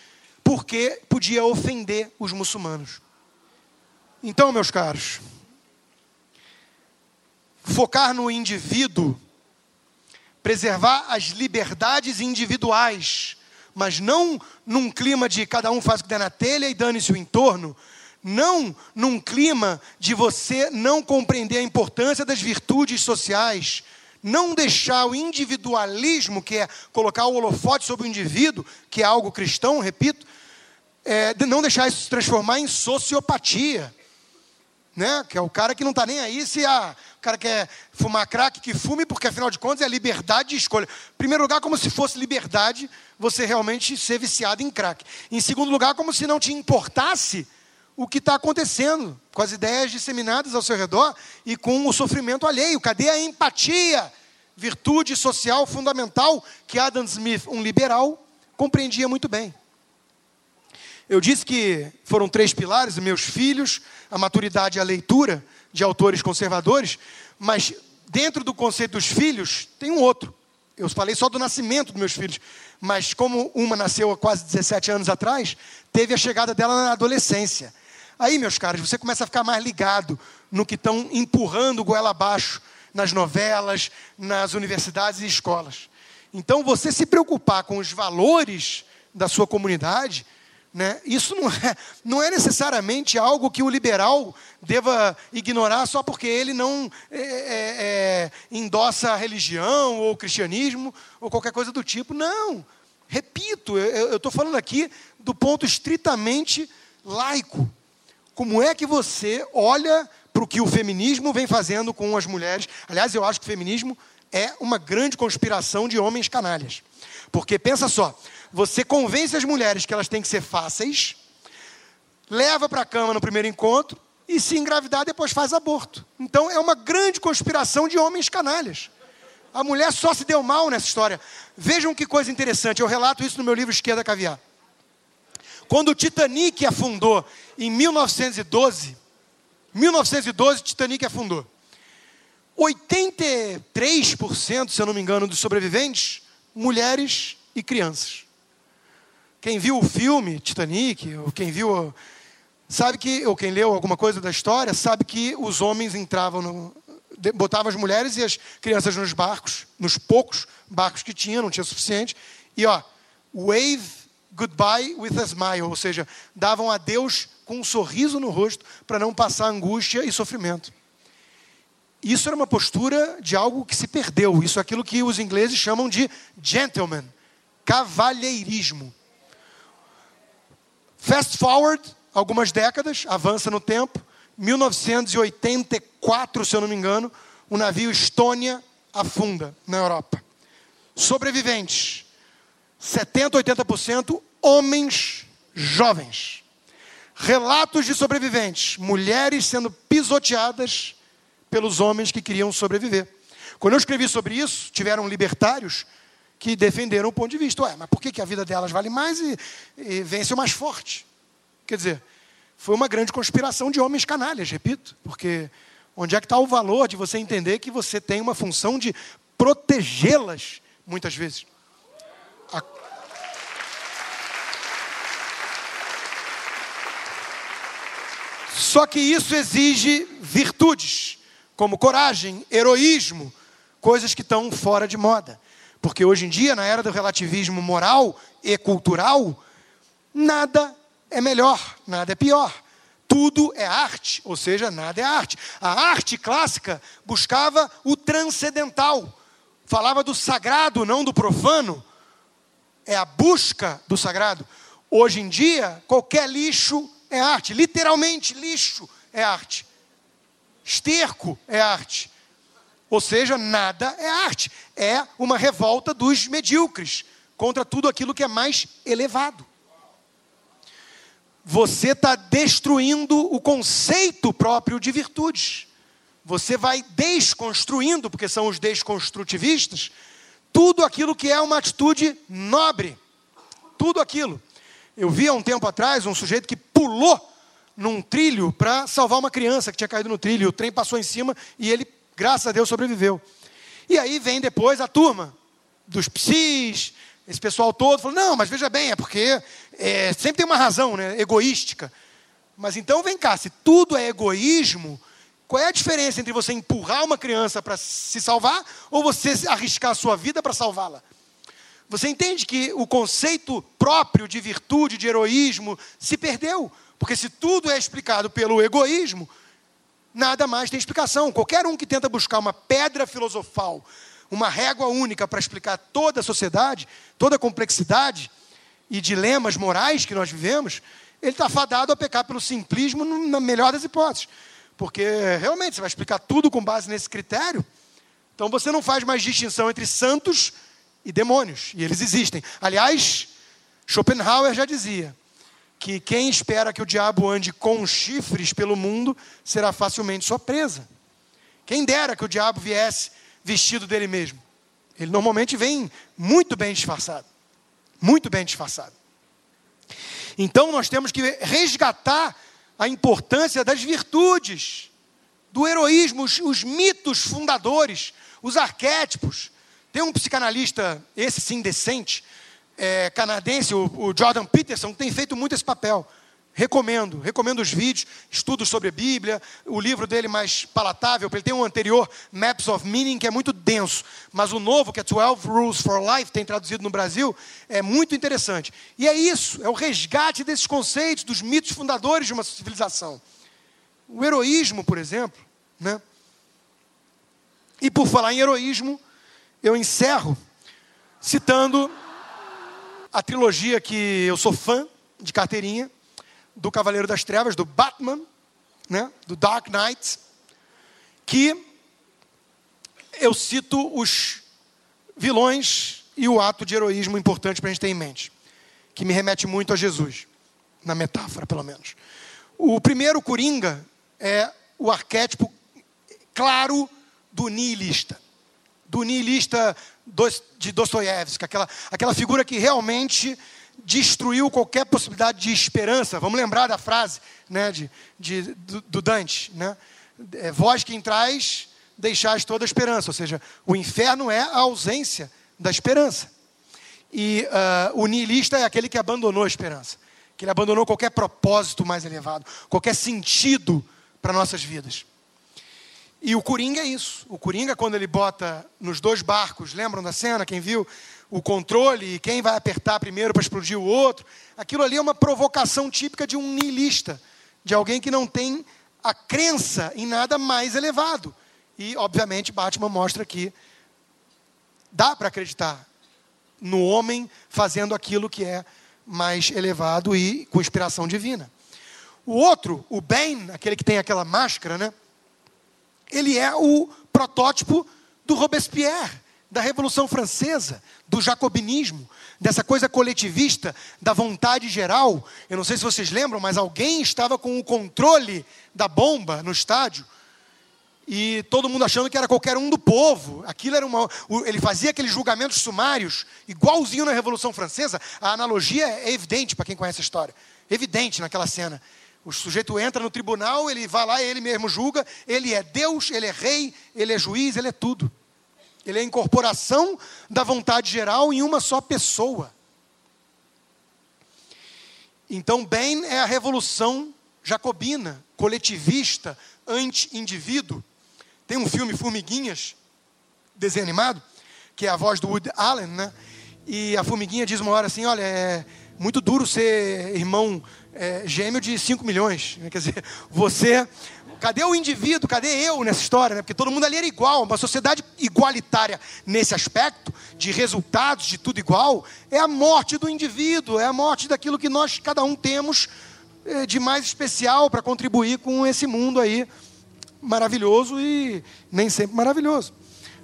Speaker 2: porque podia ofender os muçulmanos. Então, meus caros, focar no indivíduo, preservar as liberdades individuais, mas não num clima de cada um faz o que der na telha e dane-se o entorno, não num clima de você não compreender a importância das virtudes sociais, não deixar o individualismo, que é colocar o holofote sobre o indivíduo, que é algo cristão, repito, é, não deixar isso se transformar em sociopatia. Né? Que é o cara que não está nem aí se a, o cara quer fumar crack, que fume, porque afinal de contas é liberdade de escolha. Em primeiro lugar, como se fosse liberdade você realmente ser viciado em crack. Em segundo lugar, como se não te importasse o que está acontecendo com as ideias disseminadas ao seu redor e com o sofrimento alheio. Cadê a empatia? Virtude social fundamental que Adam Smith, um liberal, compreendia muito bem. Eu disse que foram três pilares: meus filhos, a maturidade e a leitura de autores conservadores, mas dentro do conceito dos filhos tem um outro. Eu falei só do nascimento dos meus filhos, mas como uma nasceu há quase 17 anos atrás, teve a chegada dela na adolescência. Aí, meus caros, você começa a ficar mais ligado no que estão empurrando goela abaixo nas novelas, nas universidades e escolas. Então, você se preocupar com os valores da sua comunidade, né, isso não é, não é necessariamente algo que o liberal deva ignorar só porque ele não é, é, é endossa a religião ou o cristianismo ou qualquer coisa do tipo. Não. Repito, eu estou falando aqui do ponto estritamente laico. Como é que você olha para o que o feminismo vem fazendo com as mulheres? Aliás, eu acho que o feminismo é uma grande conspiração de homens canalhas. Porque pensa só, você convence as mulheres que elas têm que ser fáceis, leva para a cama no primeiro encontro e se engravidar depois faz aborto. Então é uma grande conspiração de homens canalhas. A mulher só se deu mal nessa história. Vejam que coisa interessante, eu relato isso no meu livro Esquerda Caviar. Quando o Titanic afundou em 1912, 1912 Titanic afundou. 83%, se eu não me engano, dos sobreviventes, mulheres e crianças. Quem viu o filme Titanic, ou quem viu, sabe que, ou quem leu alguma coisa da história, sabe que os homens entravam no, botavam as mulheres e as crianças nos barcos, nos poucos barcos que tinha, não tinha suficiente, e ó, wave goodbye with a smile, ou seja, davam adeus com um sorriso no rosto para não passar angústia e sofrimento. Isso era uma postura de algo que se perdeu. Isso é aquilo que os ingleses chamam de gentleman, cavalheirismo. Fast forward algumas décadas, avança no tempo, 1984, se eu não me engano, o navio Estônia afunda na Europa. Sobreviventes, 70, 80% homens jovens. Relatos de sobreviventes, mulheres sendo pisoteadas pelos homens que queriam sobreviver. Quando eu escrevi sobre isso, tiveram libertários que defenderam o ponto de vista. Ué, mas por que, que a vida delas vale mais e, e vence o mais forte? Quer dizer, foi uma grande conspiração de homens canalhas, repito, porque onde é que está o valor de você entender que você tem uma função de protegê-las, muitas vezes? A... Só que isso exige virtudes, como coragem, heroísmo, coisas que estão fora de moda. Porque hoje em dia, na era do relativismo moral e cultural, nada é melhor, nada é pior. Tudo é arte, ou seja, nada é arte. A arte clássica buscava o transcendental, falava do sagrado, não do profano. É a busca do sagrado. Hoje em dia, qualquer lixo é arte, literalmente lixo é arte. Esterco é arte. Ou seja, nada é arte. É uma revolta dos medíocres contra tudo aquilo que é mais elevado você está destruindo o conceito próprio de virtudes. Você vai desconstruindo, porque são os desconstrutivistas, tudo aquilo que é uma atitude nobre. Tudo aquilo. Eu vi há um tempo atrás um sujeito que pulou num trilho para salvar uma criança que tinha caído no trilho. O trem passou em cima e ele, graças a Deus, sobreviveu. E aí vem depois a turma dos psis, esse pessoal todo falou: não, mas veja bem, é porque é, sempre tem uma razão né, egoística. Mas então vem cá, se tudo é egoísmo, qual é a diferença entre você empurrar uma criança para se salvar ou você arriscar a sua vida para salvá-la? Você entende que o conceito próprio de virtude, de heroísmo, se perdeu, Porque se tudo é explicado pelo egoísmo, nada mais tem explicação. Qualquer um que tenta buscar uma pedra filosofal, uma régua única para explicar toda a sociedade, toda a complexidade e dilemas morais que nós vivemos, ele está fadado a pecar pelo simplismo na melhor das hipóteses. Porque realmente você vai explicar tudo com base nesse critério, então você não faz mais distinção entre santos e demônios, e eles existem. Aliás, Schopenhauer já dizia que quem espera que o diabo ande com chifres pelo mundo será facilmente sua presa. Quem dera que o diabo viesse vestido dele mesmo. Ele normalmente vem muito bem disfarçado. Muito bem disfarçado. Então nós temos que resgatar a importância das virtudes, do heroísmo, os, os mitos fundadores, os arquétipos. Tem um psicanalista, esse sim decente, é, canadense, o, o Jordan Peterson, tem feito muito esse papel. Recomendo, recomendo os vídeos, estudos sobre a Bíblia, o livro dele mais palatável, ele tem um anterior, Maps of Meaning, que é muito denso, mas o novo, que é 12 Rules for Life, tem traduzido no Brasil, é muito interessante. E é isso, é o resgate desses conceitos, dos mitos fundadores de uma civilização. O heroísmo, por exemplo, né? E por falar em heroísmo, eu encerro citando a trilogia que eu sou fã de carteirinha, do Cavaleiro das Trevas, do Batman, né, do Dark Knight, que eu cito os vilões e o ato de heroísmo importante para a gente ter em mente, que me remete muito a Jesus, na metáfora, pelo menos. O primeiro Coringa é o arquétipo claro do nihilista. Do nihilista de Dostoiévski, aquela, aquela figura que realmente destruiu qualquer possibilidade de esperança. Vamos lembrar da frase né, de, de do, do, Dante. Né? É, Vós quem traz, deixais toda a esperança. Ou seja, o inferno é a ausência da esperança. E uh, o niilista é aquele que abandonou a esperança. Que ele abandonou qualquer propósito mais elevado, qualquer sentido para nossas vidas. E o Coringa é isso. O Coringa, quando ele bota nos dois barcos, lembram da cena? Quem viu? o controle e quem vai apertar primeiro para explodir o outro. Aquilo ali é uma provocação típica de um niilista, de alguém que não tem a crença em nada mais elevado. E, obviamente, Batman mostra que dá para acreditar no homem fazendo aquilo que é mais elevado e com inspiração divina. O outro, o Bane, aquele que tem aquela máscara, né? Ele é o protótipo do Robespierre da Revolução Francesa, do jacobinismo, dessa coisa coletivista, da vontade geral. Eu não sei se vocês lembram, mas alguém estava com o controle da bomba no estádio e todo mundo achando que era qualquer um do povo. Aquilo era uma. Ele fazia aqueles julgamentos sumários, igualzinho na Revolução Francesa. A analogia é evidente para quem conhece a história. Evidente naquela cena. O sujeito entra no tribunal, ele vai lá, ele mesmo julga, ele é Deus, ele é rei, ele é juiz, ele é tudo. Ele é a incorporação da vontade geral em uma só pessoa. Então, bem é a revolução jacobina, coletivista, anti-indivíduo. Tem um filme Formiguinhas, desenho animado, que é a voz do Woody Allen, né? E a formiguinha diz uma hora assim: olha, é muito duro ser irmão é, gêmeo de 5 milhões. Quer dizer, você Cadê o indivíduo? Cadê eu nessa história? Né? Porque todo mundo ali era igual. Uma sociedade igualitária nesse aspecto, de resultados, de tudo igual, é a morte do indivíduo, é a morte daquilo que nós, cada um, temos eh, de mais especial para contribuir com esse mundo aí maravilhoso e nem sempre maravilhoso.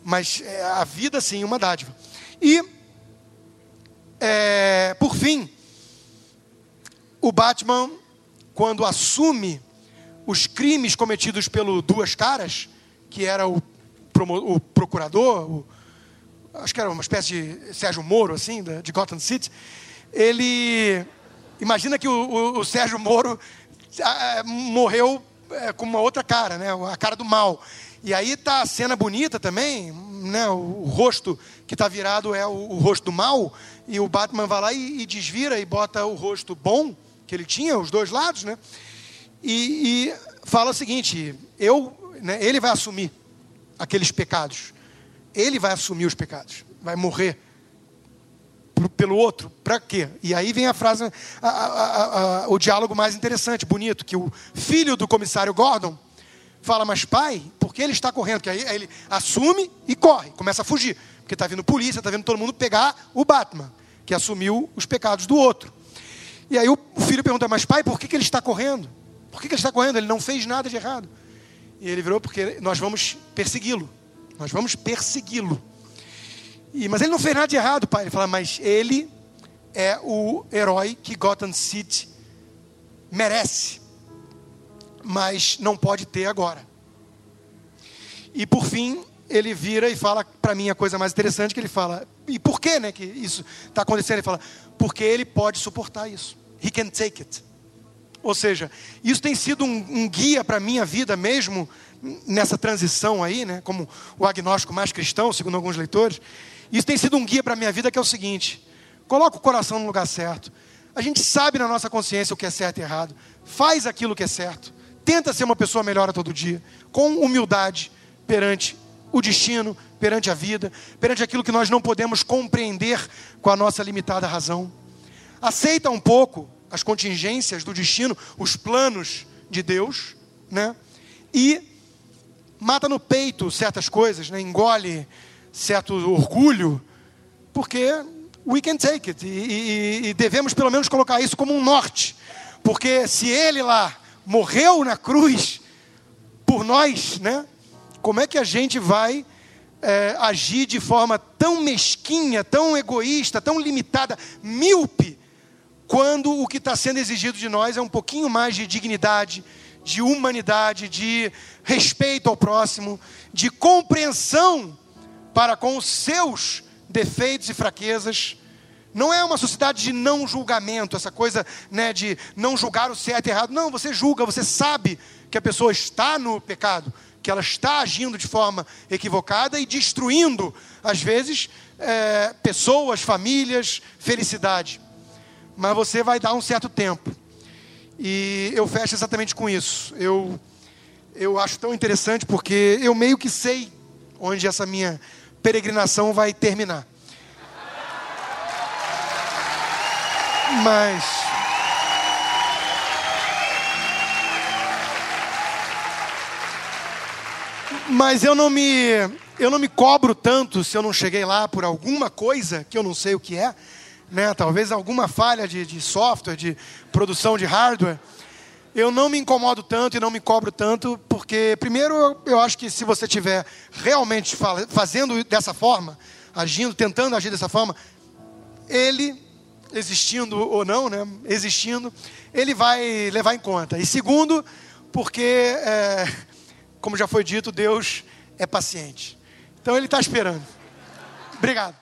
Speaker 2: Mas é, a vida, sim, uma dádiva. E, é, por fim, o Batman, quando assume os crimes cometidos pelo Duas Caras, que era o, o procurador, o, acho que era uma espécie de Sérgio Moro, assim, de Gotham City, ele. Imagina que o, o, Sérgio Moro morreu é, com uma outra cara, né? a cara do mal. E aí tá a cena bonita também, né? o, o rosto que está virado é o, o, rosto do mal, e o Batman vai lá e, e desvira e bota o rosto bom, que ele tinha, os dois lados, né? e, e fala o seguinte: eu, né, ele vai assumir aqueles pecados, ele vai assumir os pecados, vai morrer pelo outro? Para quê? E aí vem a frase, a, a, a, o diálogo mais interessante, bonito, que o filho do comissário Gordon fala, mas pai, por que ele está correndo? Que aí, aí ele assume e corre, começa a fugir. Porque está vindo polícia, está vendo todo mundo pegar o Batman, que assumiu os pecados do outro. E aí o filho pergunta, mas pai, por que, que ele está correndo? Por que, que ele está correndo? Ele não fez nada de errado. E ele virou, porque nós vamos persegui-lo. Nós vamos persegui-lo. E, mas ele não fez nada de errado, pai. Ele fala, mas ele é o herói que Gotham City merece, mas não pode ter agora. E por fim, ele vira e fala para mim a coisa mais interessante que ele fala. E por que, né, que isso está acontecendo? Ele fala, porque ele pode suportar isso. He can take it. Ou seja, isso tem sido um, um guia para a minha vida mesmo nessa transição aí, né, como o agnóstico mais cristão, segundo alguns leitores. Isso tem sido um guia para a minha vida que é o seguinte: coloca o coração no lugar certo. A gente sabe na nossa consciência o que é certo e errado. Faz aquilo que é certo. Tenta ser uma pessoa melhor a todo dia, com humildade perante o destino, perante a vida, perante aquilo que nós não podemos compreender com a nossa limitada razão. Aceita um pouco as contingências do destino, os planos de Deus, né? E mata no peito certas coisas, né? engole certo orgulho, porque we can take it. E, e, e, devemos pelo menos colocar isso como um norte. Porque se ele lá morreu na cruz por nós, né? Como é que a gente vai é, agir de forma tão mesquinha, tão egoísta, tão limitada, míope, quando o que está sendo exigido de nós é um pouquinho mais de dignidade, de humanidade, de respeito ao próximo, de compreensão para com os seus defeitos e fraquezas. Não é uma sociedade de não julgamento, essa coisa né, de não julgar o certo e errado. Não, você julga, você sabe que a pessoa está no pecado, que ela está agindo de forma equivocada e destruindo, às vezes, é, pessoas, famílias, felicidade. Mas você vai dar um certo tempo. E eu fecho exatamente com isso. Eu, eu acho tão interessante porque eu meio que sei onde essa minha peregrinação vai terminar. Mas. Mas eu não me eu não me cobro tanto se eu não cheguei lá por alguma coisa que eu não sei o que é, né? Talvez alguma falha de, de software, de produção de hardware. Eu não me incomodo tanto e não me cobro tanto, porque, primeiro, eu, acho que se você estiver realmente fazendo dessa forma, agindo, tentando agir dessa forma, ele, existindo ou não, né, existindo, ele vai levar em conta. E segundo, porque, é, como já foi dito, Deus é paciente. Então ele está esperando. Obrigado.